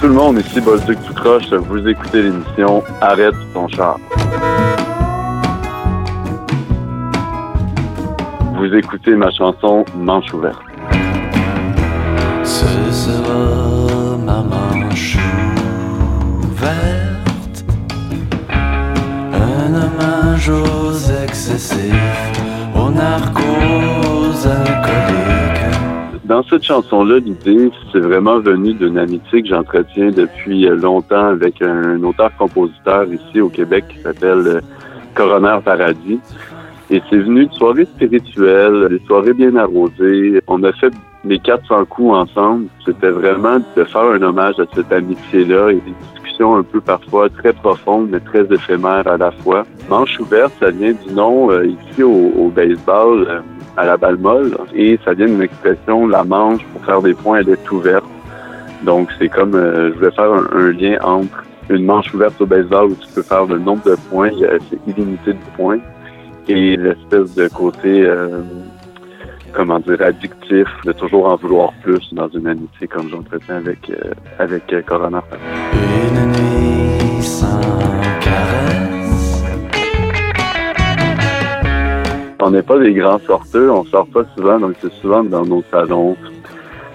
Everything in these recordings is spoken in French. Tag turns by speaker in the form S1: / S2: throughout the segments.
S1: tout le monde, ici Bolduc tout croche. Vous écoutez l'émission Arrête ton char. Vous écoutez ma chanson Manche ouverte.
S2: Ce sera ma manche ouverte, un hommage aux excessifs, aux narcos alcooliques.
S1: Dans cette chanson-là, l'idée, c'est vraiment venu d'une amitié que j'entretiens depuis longtemps avec un auteur-compositeur ici au Québec qui s'appelle euh, Coroner Paradis. Et c'est venu de soirées spirituelles, des soirées bien arrosées. On a fait les 400 coups ensemble. C'était vraiment de faire un hommage à cette amitié-là et des discussions un peu parfois très profondes, mais très éphémères à la fois. Manche ouverte, ça vient du nom euh, ici au, baseball, euh, à la balle molle, et ça vient d'une expression, la manche, pour faire des points, elle est ouverte. Donc c'est comme, euh, je voulais faire un, lien entre une manche ouverte au baseball où tu peux faire le nombre de points, c'est illimité de points, et l'espèce de côté, euh, comment dire, addictif, de toujours en vouloir plus dans une amitié comme j'entretiens avec, euh, avec.
S2: Une
S1: On n'est pas des grands sorteux, on sort pas souvent, donc c'est souvent dans nos salons,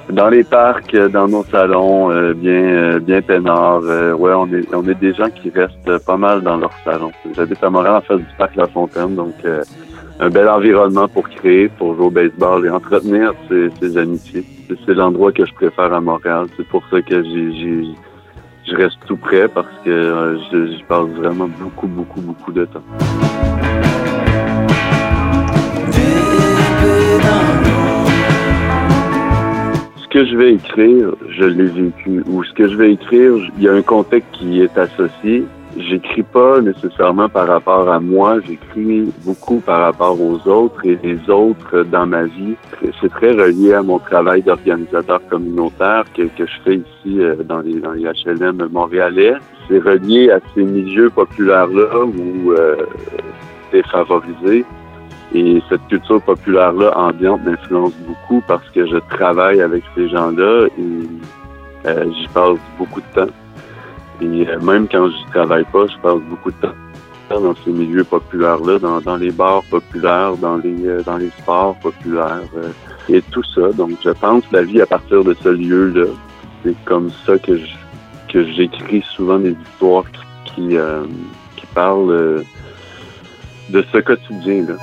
S1: dans les parcs, euh, dans nos salons, euh, bien euh, bien peinards. Euh, ouais, on est on est des gens qui restent pas mal dans leur salon. J'habite à Montréal en face du parc La Fontaine, donc euh, un bel environnement pour créer, pour jouer au baseball et entretenir ces, ces amitiés. C'est- l'endroit que je préfère à Montréal. C'est pour ça que j'ai- je reste tout près parce que euh, je, je passe vraiment beaucoup, beaucoup, beaucoup de temps. Que je vais écrire, je l'ai vécu. Ou ce que je vais écrire, il y a un contexte qui est associé. J'écris pas nécessairement par rapport à moi, j'écris beaucoup par rapport aux autres et les autres dans ma vie. C'est très relié à mon travail d'organisateur communautaire que, je fais ici euh, dans les, dans les HLM montréalais. C'est relié à ces milieux populaires-là où euh, défavorisés. Et cette culture populaire-là, ambiante, m'influence beaucoup parce que je travaille avec ces gens-là et euh, j'y passe beaucoup de temps. Et euh, même quand je travaille pas, je passe beaucoup de temps dans ces milieux populaires-là, dans, les bars populaires, dans les euh, dans les sports populaires et tout ça. Donc, je pense la vie à partir de ce lieu-là. C'est comme ça que que j'écris souvent des histoires qui qui, parlent de ce quotidien-là.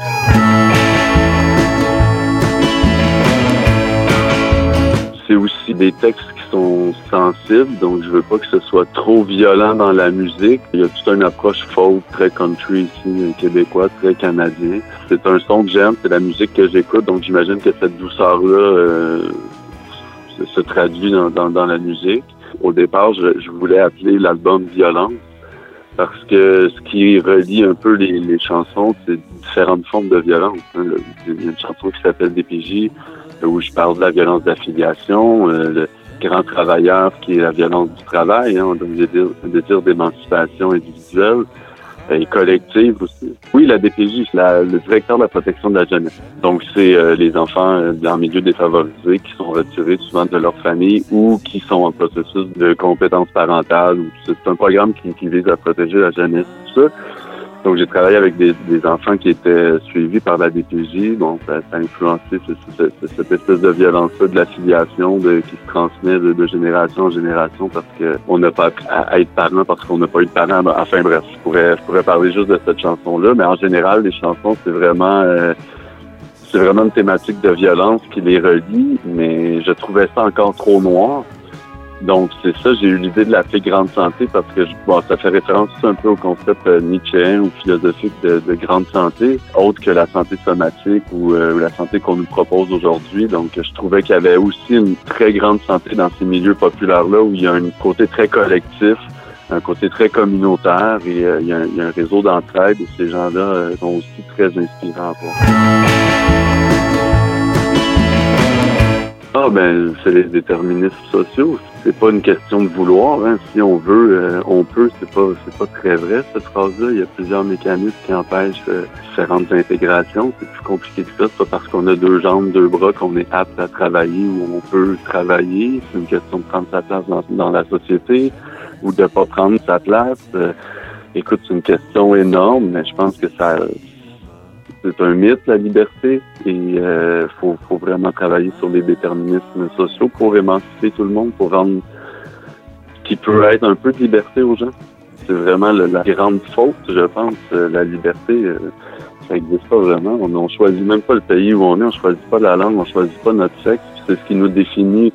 S1: C'est aussi des textes qui sont sensibles, donc je veux pas que ce soit trop violent dans la musique. Il y a toute une approche folk, très country ici, québécois, très canadien. C'est un son que j'aime, c'est la musique que j'écoute, donc j'imagine que cette douceur-là euh, se, traduit dans, dans, dans la musique. Au départ, je, je voulais appeler l'album Violence parce que ce qui relie un peu les, les chansons, c'est différentes formes de violence. hein. Il y a une chanson qui s'appelle DPJ, où je parle de la violence d'affiliation, euh, le grand travailleur qui est la violence du travail, hein, donc le désir, le désir d'émancipation individuelle euh, et collective aussi. Oui, la DPJ, la- le directeur de la protection de la jeunesse. Donc, c'est euh, les enfants euh, dans le milieu défavorisé qui sont retirés souvent de leur famille ou qui sont en processus de compétences parentales. C'est un programme qui, qui vise à protéger la jeunesse, tout ça. Donc, j'ai travaillé avec des, des enfants qui étaient suivis par la DPJ. Bon, ça, ça a influencé ce- ce- ce- cette espèce de violence-là, de l'affiliation de, qui se transmet de, de génération en génération parce que on n'a pas à être parent parce qu'on n'a pas eu de parents. Ben, Enfin bref, je pourrais, je pourrais parler juste de cette chanson-là, mais en général, les chansons, c'est vraiment... euh, c'est vraiment une thématique de violence qui les relie, mais je trouvais ça encore trop noir. Donc, c'est ça, j'ai eu l'idée de l'appeler grande santé parce que bon, ça fait référence un peu au concept euh, nietzschéen ou philosophique de, de grande santé, autre que la santé somatique ou, euh, ou la santé qu'on nous propose aujourd'hui. Donc, je trouvais qu'il y avait aussi une très grande santé dans ces milieux populaires-là où il y a un côté très collectif, un côté très communautaire et euh, il, y a un, réseau d'entraide et ces gens-là euh, sont aussi très inspirants Ah,
S3: ben c'est les déterministes sociaux. C'est pas une question de vouloir. Hein. Si on veut, euh, on peut. C'est pas c'est pas très vrai cette phrase-là. Il y a plusieurs mécanismes qui empêchent euh, différentes intégrations. C'est plus compliqué que ça. C'est pas parce qu'on a deux jambes, deux bras qu'on est apte à travailler ou on peut travailler. C'est une question de prendre sa place dans, dans la société ou de pas prendre sa place. Euh, écoute, c'est une question énorme, mais je pense que ça c'est un mythe, la liberté, et il euh, faut, faut, vraiment travailler sur les déterminismes sociaux pour émanciper tout le monde, pour rendre qui peut être un peu de liberté aux gens. C'est vraiment la grande faute, je pense. Euh, la liberté, euh, ça n'existe pas vraiment. On, on choisit même pas le pays où on est, on choisit pas la langue, on choisit pas notre sexe. C'est ce qui nous définit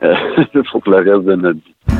S3: pour le reste de notre vie.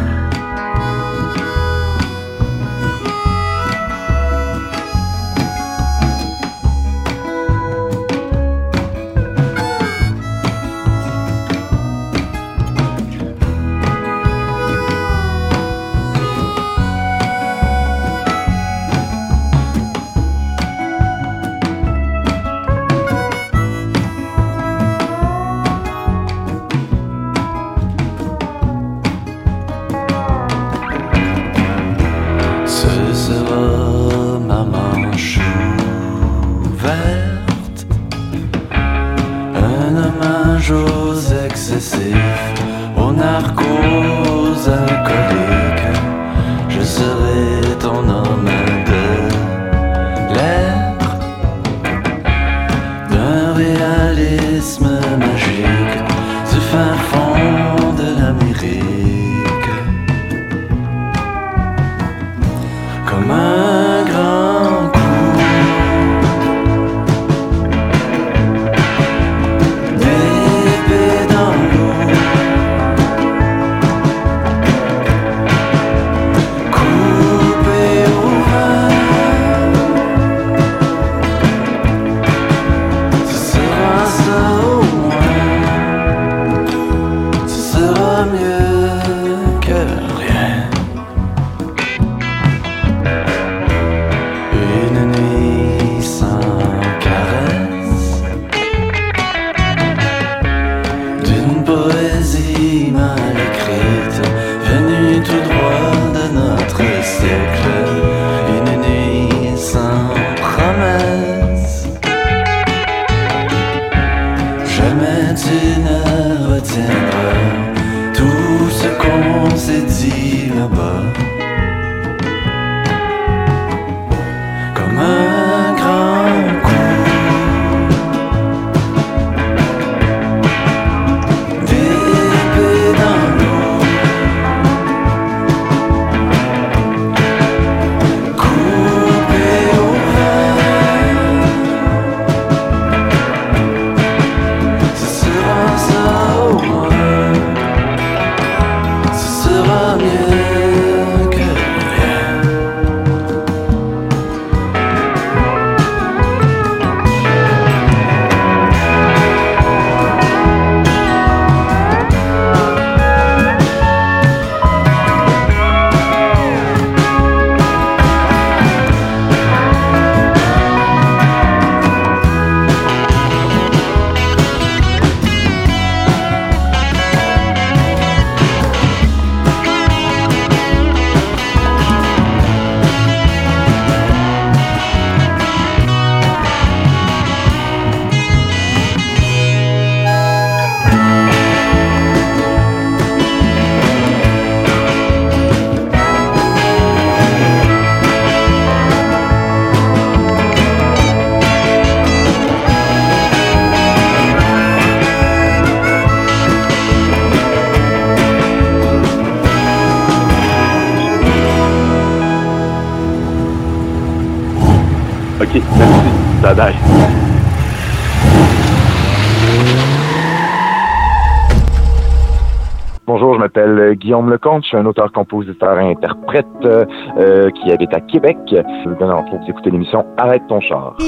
S4: Bonjour, je m'appelle Guillaume Lecomte, je suis un auteur, compositeur et interprète euh, euh, qui habite à Québec. Je vous donne en vous d'écouter l'émission Arrête ton char.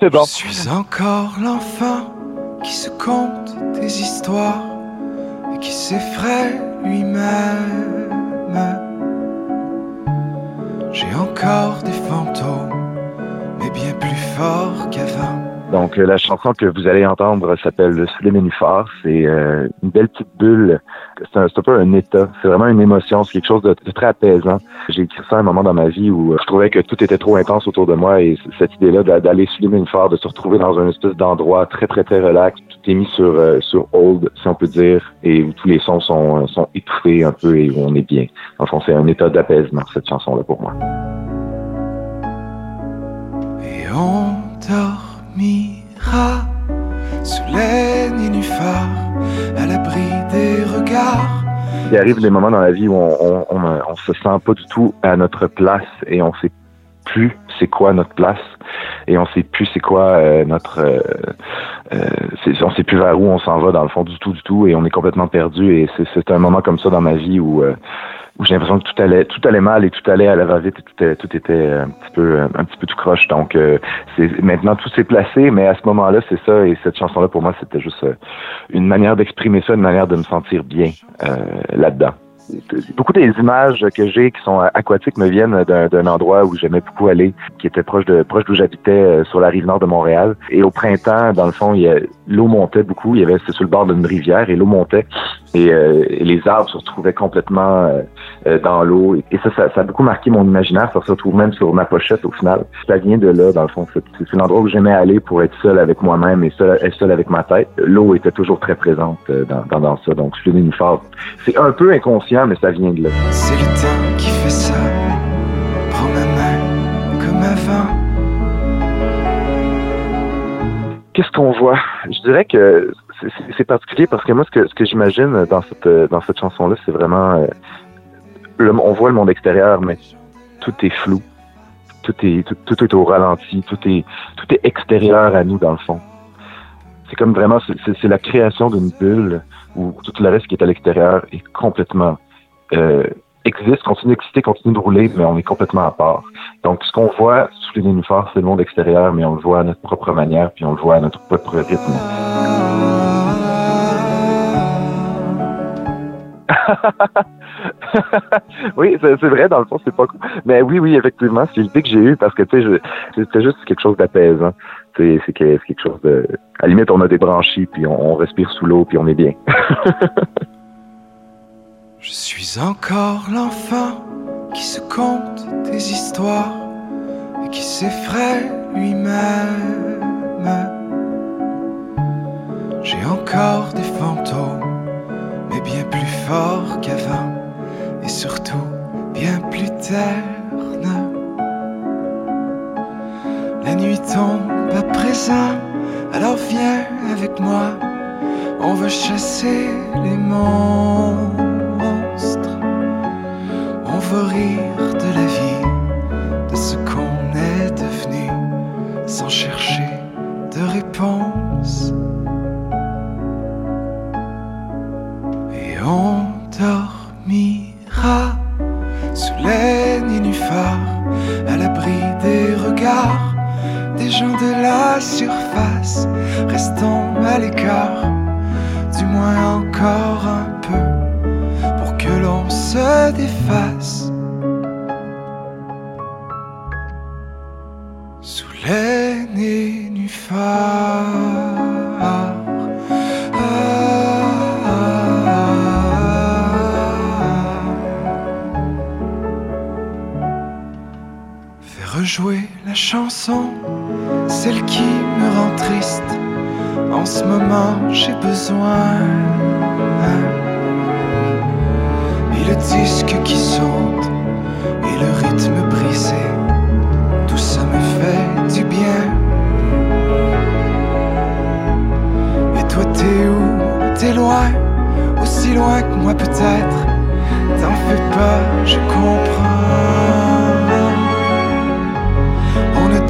S2: C'est bon. Je suis encore l'enfant qui se compte des histoires et qui s'effraie lui-même. J'ai encore des fantômes, mais bien plus forts qu'avant.
S4: Donc, euh, la chanson que vous allez entendre s'appelle Sous les nénuphars. C'est euh, une belle petite bulle. C'est un, un, peu un état. C'est vraiment une émotion. C'est quelque chose de, très apaisant. J'ai écrit ça à un moment dans ma vie où euh, je trouvais que tout était trop intense autour de moi et cette idée-là d'aller sous les nénuphars, de se retrouver dans un espèce d'endroit très, très, très relax. Tout est mis sur, sur hold, si on peut dire, et où tous les sons sont, sont étouffés un peu et où on est bien. En fond, c'est un état d'apaisement, cette chanson-là, pour moi.
S2: Et on
S4: Il arrive des moments dans la vie où on, on, se sent pas du tout à notre place et on sait plus c'est quoi notre place et on sait plus c'est quoi euh, notre euh, euh, on sait plus vers où on s'en va dans le fond du tout du tout et on est complètement perdu et c'est un moment comme ça dans ma vie où où j'ai l'impression que tout allait tout allait mal et tout allait à la va-vite et tout, tout était un petit peu un petit peu tout croche. Donc c'est maintenant tout s'est placé mais à ce moment-là c'est ça. Et cette chanson là pour moi c'était juste une manière d'exprimer ça une manière de me sentir bien là-dedans beaucoup des images que j'ai qui sont aquatiques me viennent d'un endroit où j'aimais beaucoup aller, qui était proche de proche d'où j'habitais euh, sur la rive nord de Montréal. Et au printemps, dans le fond, l'eau montait beaucoup. Il y avait c'était sur le bord d'une rivière et l'eau montait et, euh, les arbres se retrouvaient complètement euh, dans l'eau. Et, ça, ça, a beaucoup marqué mon imaginaire. Ça se retrouve même sur ma pochette au final. Ça vient de là, dans le fond. C'est l'endroit où j'aimais aller pour être seul avec moi-même et seul, être seul avec ma tête. L'eau était toujours très présente dans, dans, ça. Donc, je une C'est un peu inconscient mais ça vient de là.
S2: C'est le temps qui fait ça. Prends ma main comme avant.
S4: Qu'est-ce qu'on voit? Je dirais que c'est particulier parce que moi, ce que, ce que j'imagine dans cette, dans cette chanson-là, c'est vraiment. Euh, le, on voit le monde extérieur, mais tout est flou. Tout est, tout, tout est au ralenti. Tout est, tout est extérieur à nous, dans le fond. C'est comme vraiment, c'est la création d'une bulle où tout le reste qui est à l'extérieur est complètement euh, existe, continue d'exister, continue de rouler, mais on est complètement à part. Donc, ce qu'on voit sous les nénuphars, c'est le monde extérieur, mais on le voit à notre propre manière, puis on le voit à notre propre rythme. oui, c'est vrai, dans le fond, c'est pas cool. Mais oui, oui, effectivement, c'est l'idée que j'ai eue parce que, tu sais, c'est juste quelque chose d'apaisant. C'est quelque chose de... À la limite, on a des branchies, puis on respire sous l'eau, puis on est bien.
S2: Je suis encore l'enfant qui se conte des histoires et qui s'effraie lui-même. J'ai encore des fantômes, mais bien plus forts qu'avant et surtout bien plus ternes. La nuit tombe à présent, alors viens avec moi, on va chasser les monts. De la vie, de ce qu'on est devenu, sans chercher de réponse. Rejouer la chanson, celle qui me rend triste. En ce moment, j'ai besoin le disque qui saute et le rythme brisé, tout ça me fait du bien. Et toi t'es où? T'es loin, aussi loin que moi peut-être. T'en fais pas, je comprends.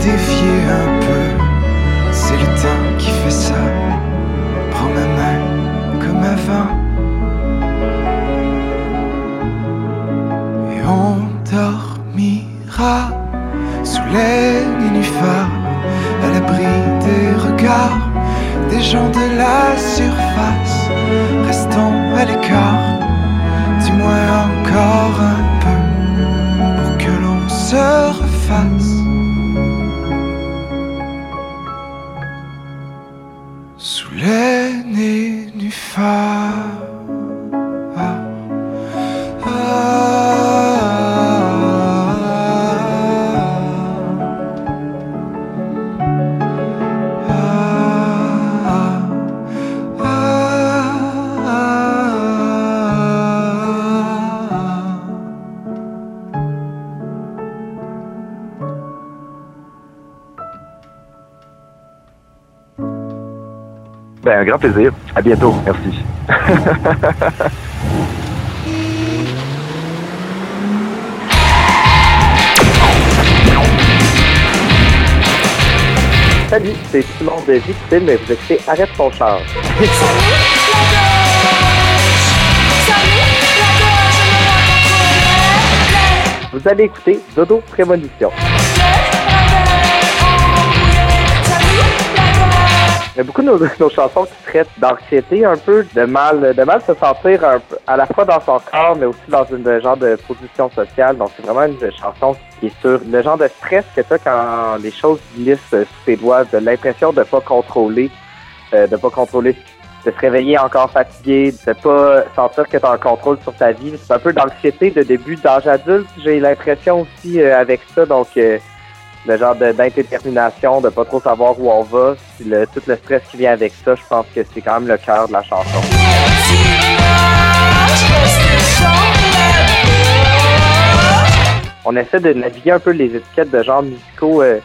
S2: On dévié un peu, c'est le temps qui fait ça. Prends ma main comme avant. sous les nénuphars, à l'abri des regards des gens de la surface. Restons à l'écart, du moins encore un peu, pour que l'on se
S4: plaisir. À bientôt. Merci.
S5: Salut, c'est Simon de Victime et vous écoutez Arrête ton char. Vous allez écouter Dodo Prémonition. Il y a beaucoup de nos, nos chansons qui traitent d'anxiété un peu, de mal, de mal se sentir un peu, à la fois dans son corps, mais aussi dans une genre de position sociale. Donc c'est vraiment une chanson qui est sur le genre de stress que tu as quand les choses glissent sous tes doigts, de l'impression de pas contrôler, euh, de pas contrôler, de se réveiller encore fatigué, de pas sentir que tu as un contrôle sur ta vie. C'est un peu d'anxiété de début d'âge adulte, j'ai l'impression aussi euh, avec ça. Donc euh, le genre de- d'indétermination, de pas trop savoir où on va, le, tout le stress qui vient avec ça, je pense que c'est quand même le cœur de la chanson. On essaie de naviguer un peu les étiquettes de genres musicaux euh,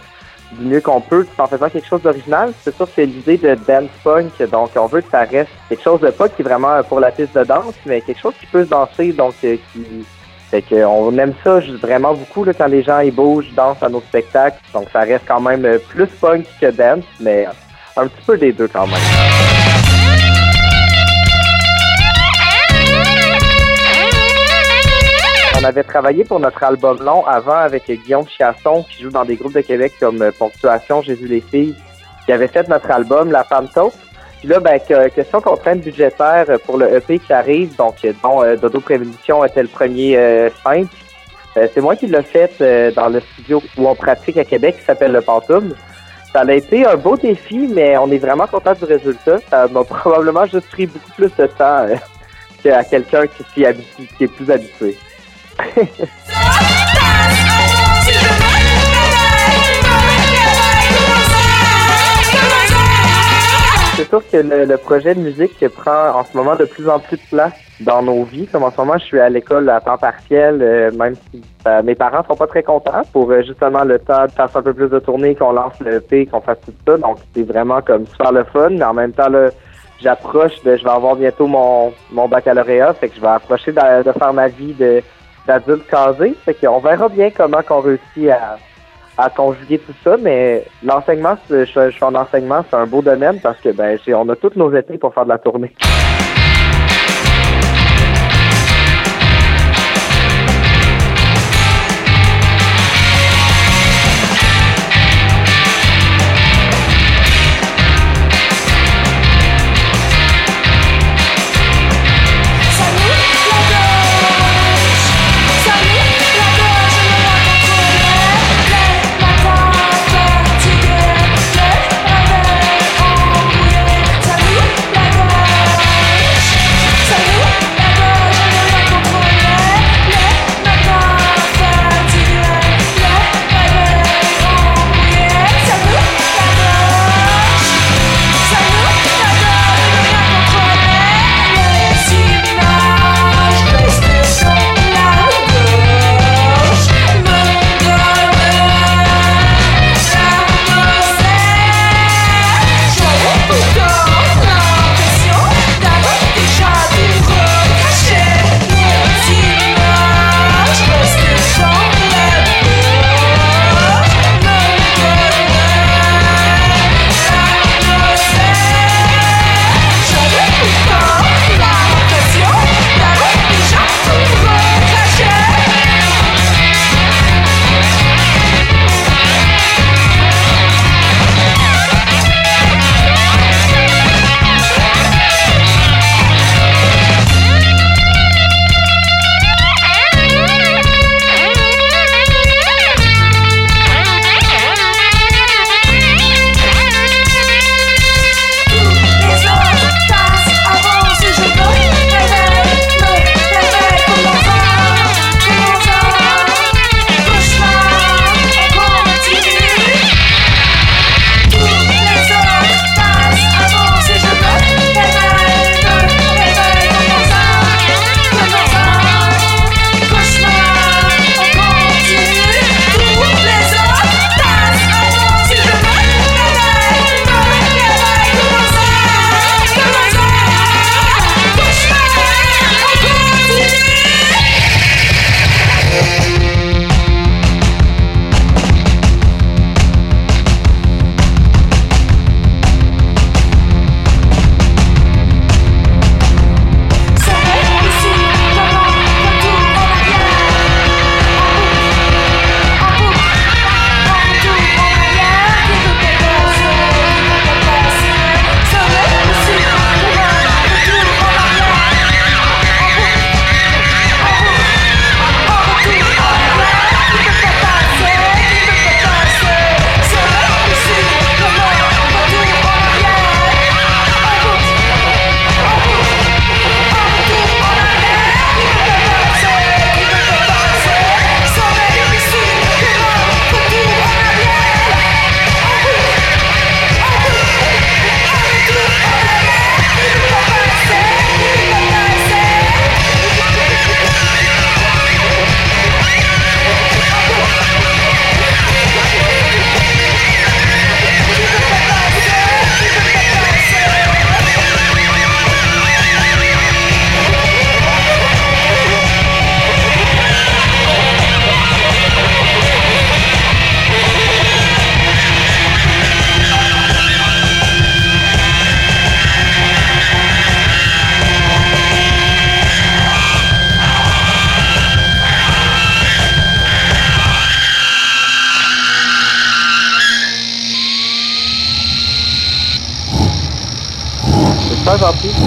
S5: du mieux qu'on peut, tout en faisant quelque chose d'original? C'est sûr que l'idée de dance punk, donc on veut que ça reste quelque chose de pas qui est vraiment pour la piste de danse, mais quelque chose qui peut se danser, donc euh, qui fait que on aime ça vraiment beaucoup là, quand les gens ils bougent, dansent à nos spectacles. Donc ça reste quand même euh, plus punk que dance, mais un petit peu des deux quand même. On avait travaillé pour notre album long avant avec Guillaume Chiasson qui joue dans des groupes de Québec comme euh, Ponctuation, Jésus les filles, qui avait fait notre album La Femme. Puis là, ben, que- question contrainte budgétaire pour le EP qui arrive, donc euh, dont euh, Dodo Prévention était le premier euh, simple. Euh, c'est moi qui l'ai fait euh, dans le studio où on pratique à Québec qui s'appelle Le Pantoum. Ça a été un beau défi, mais on est vraiment content du résultat. Ça m'a probablement juste pris beaucoup plus de temps euh, qu'à quelqu'un qui, qui est plus habitué. C'est sûr que le, projet de musique prend en ce moment de plus en plus de place dans nos vies. Comme en ce moment, je suis à l'école à temps partiel, euh, même si euh, mes parents sont pas très contents pour euh, justement le temps de faire un peu plus de tournées, qu'on lance le EP, qu'on fasse tout ça. Donc c'est vraiment comme super le fun, mais en même temps là, j'approche de, je vais avoir bientôt mon, mon baccalauréat, fait que je vais approcher de, faire ma vie d'adulte casé. Fait qu'on verra bien comment qu'on réussit à à conjuguer tout ça, mais l'enseignement, je, je suis en enseignement, c'est un beau domaine parce que ben on a tous nos étés pour faire de la tournée.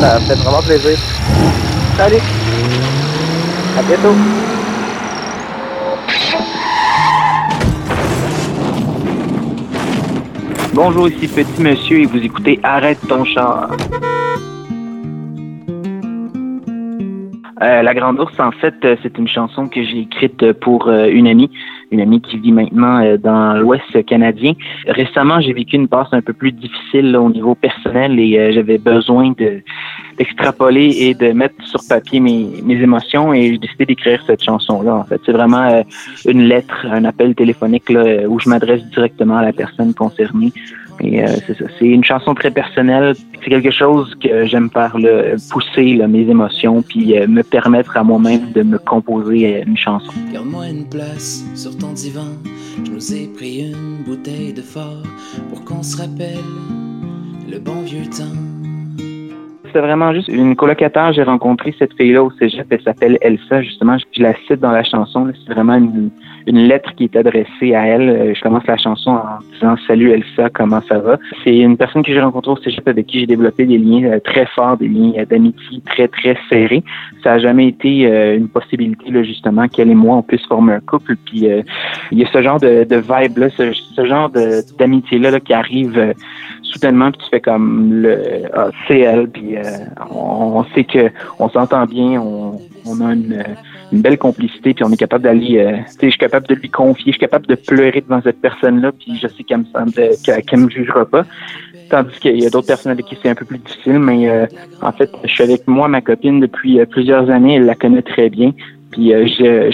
S5: Ça fait vraiment plaisir. Salut. À bientôt.
S6: Bonjour, ici Petit Monsieur et vous écoutez Arrête ton char. Euh, la Grande Ourse, en fait, euh, c'est une chanson que j'ai écrite pour euh, une amie, une amie qui vit maintenant dans l'Ouest canadien. Récemment, j'ai vécu une passe un peu plus difficile au niveau personnel et j'avais besoin de d'extrapoler et de mettre sur papier mes, émotions et j'ai décidé d'écrire cette chanson-là. En fait, c'est vraiment une lettre, un appel téléphonique où je m'adresse directement à la personne concernée et euh, c'est ça. C'est une chanson très personnelle. C'est quelque chose que j'aime par le pousser mes émotions puis euh, me permettre à moi-même de me composer euh, une chanson.
S3: Garde-moi une place sur ton divan. Je nous ai pris une bouteille de fort pour qu'on se rappelle le bon vieux temps.
S6: C'est vraiment juste une colocataire. J'ai rencontré cette fille-là au cégep. Elle s'appelle Elsa, justement. Je la cite dans la chanson. C'est vraiment une, lettre qui est adressée à elle. Euh, je commence la chanson en disant Salut Elsa, comment ça va? C'est une personne que j'ai rencontrée au cégep avec qui j'ai développé des liens euh, très forts, des liens euh, d'amitié très, très serrés. Ça n'a jamais été une possibilité, là, justement, qu'elle et moi, on puisse former un couple. Puis il y a ce genre de, de vibe-là, ce, ce, genre d'amitié-là là, qui arrive soudainement, puis tu fais comme le ah, elle, puis on, sait que on s'entend bien, on, a une belle complicité, puis on est capable d'aller, euh, je suis capable de lui confier, je suis capable de pleurer devant cette personne-là, puis je sais qu'elle me semble, qu'elle me jugera pas. Tandis qu'il y a d'autres personnes avec qui c'est un peu plus difficile, mais euh, en fait, je suis avec moi, ma copine, depuis euh, plusieurs années, elle la connaît très bien. Puis je,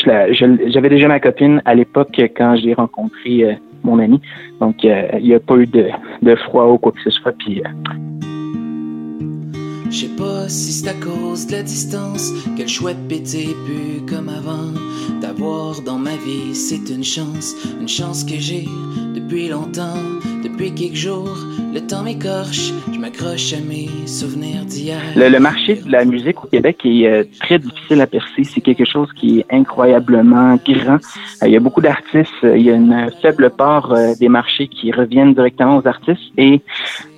S6: j'avais déjà ma copine à l'époque quand j'ai rencontré mon ami. Donc il n'y a pas eu de, de froid ou quoi que ce soit. Puis
S3: je sais pas si c'est à cause de la distance que le chouette pété plus comme avant. D'avoir dans ma vie, c'est une chance, une chance que j'ai depuis longtemps, depuis quelques jours. Le temps m'écorche, je m'accroche à mes souvenirs d'hier.
S6: Le, marché de la musique au Québec est euh, très difficile à percer. C'est quelque chose qui est incroyablement grand. Euh, il y a beaucoup d'artistes. Il y a une faible part euh, des marchés qui reviennent directement aux artistes et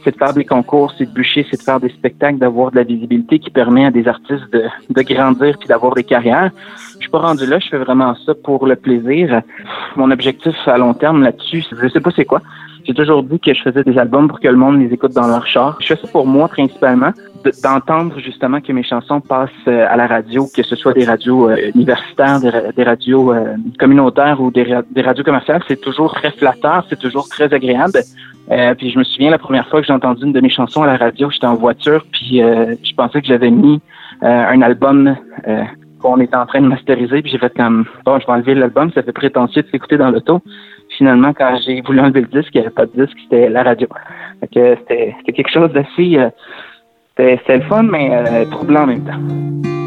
S6: c'est de faire des concours, c'est de bûcher, c'est de faire des spectacles, d'avoir de la visibilité qui permet à des artistes de, de grandir puis d'avoir des carrières. Je suis pas rendu là, je fais vraiment ça pour le plaisir. Mon objectif à long terme là-dessus, je sais pas c'est quoi. J'ai toujours dit que je faisais des albums pour que le monde les écoute dans leur char. Je fais ça pour moi principalement, d'entendre justement que mes chansons passent euh, à la radio, que ce soit des radios euh, universitaires, des, radios euh, communautaires ou des, radios commerciales. C'est toujours très flatteur, c'est toujours très agréable. Euh, puis je me souviens la première fois que j'ai entendu une de mes chansons à la radio, j'étais en voiture, puis je pensais que j'avais mis un album qu'on était en train de masteriser, puis j'ai fait comme bon, je vais enlever l'album, ça fait prétentieux de s'écouter dans l'auto. Finalement, quand j'ai voulu enlever le disque, il n'y avait pas de disque, c'était la radio. C'était quelque chose d'assez c'était le fun, mais troublant en même temps.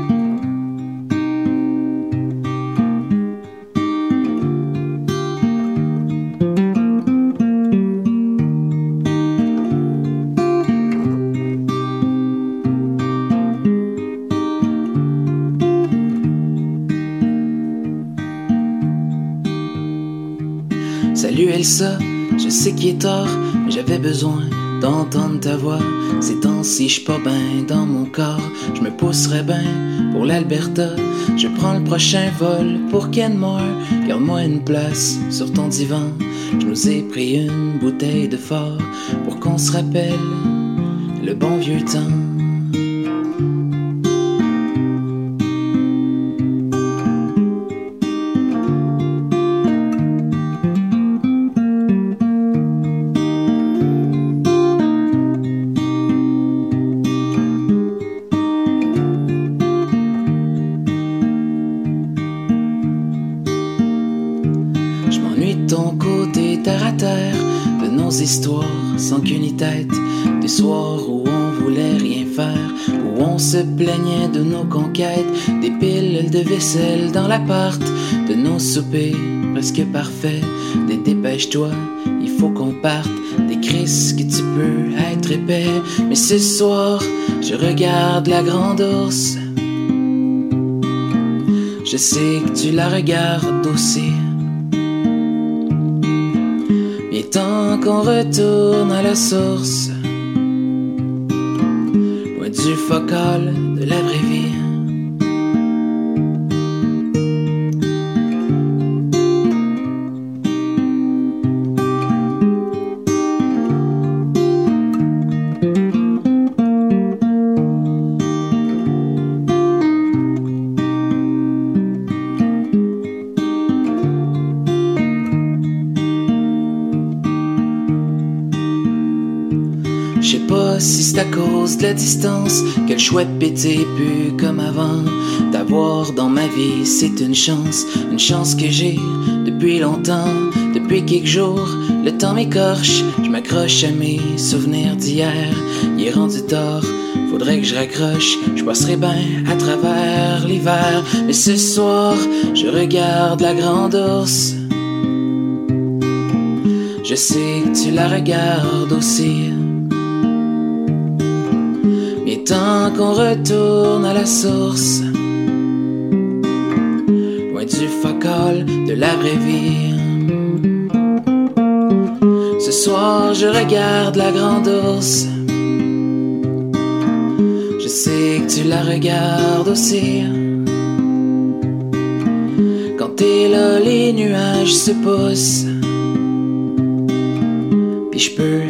S3: Je sais qu'il est tard, mais j'avais besoin d'entendre ta voix. Ces temps-ci, je pas bien dans mon corps. Je me pousserais bien pour l'Alberta. Je prends le prochain vol pour Kenmore. Garde-moi une place sur ton divan. Je nous ai pris une bouteille de fort pour qu'on se rappelle le bon vieux temps. De nos conquêtes, des piles de vaisselle dans l'appart, de nos soupers presque parfaits, des dépêche-toi, il faut qu'on parte, des crises que tu peux être épais, mais ce soir, je regarde la grande ours. Je sais que tu la regardes aussi. Tant qu'on retourne à la source, du focal de la vraie vie. De la distance que le chouette pété plus comme avant. D'avoir dans ma vie, c'est une chance, une chance que j'ai depuis longtemps, depuis quelques jours. Le temps m'écorche, je m'accroche à mes souvenirs d'hier. Il est rendu tard, faudrait que je raccroche. Je passerai bien à travers l'hiver. Mais ce soir, je regarde la grande ours. Je sais que tu la regardes aussi. Qu'on retourne à la source, loin du focal de la vraie. Ce soir, je regarde la grande ours. Je sais que tu la regardes aussi. Quand t'es là, les nuages se poussent. Puis je peux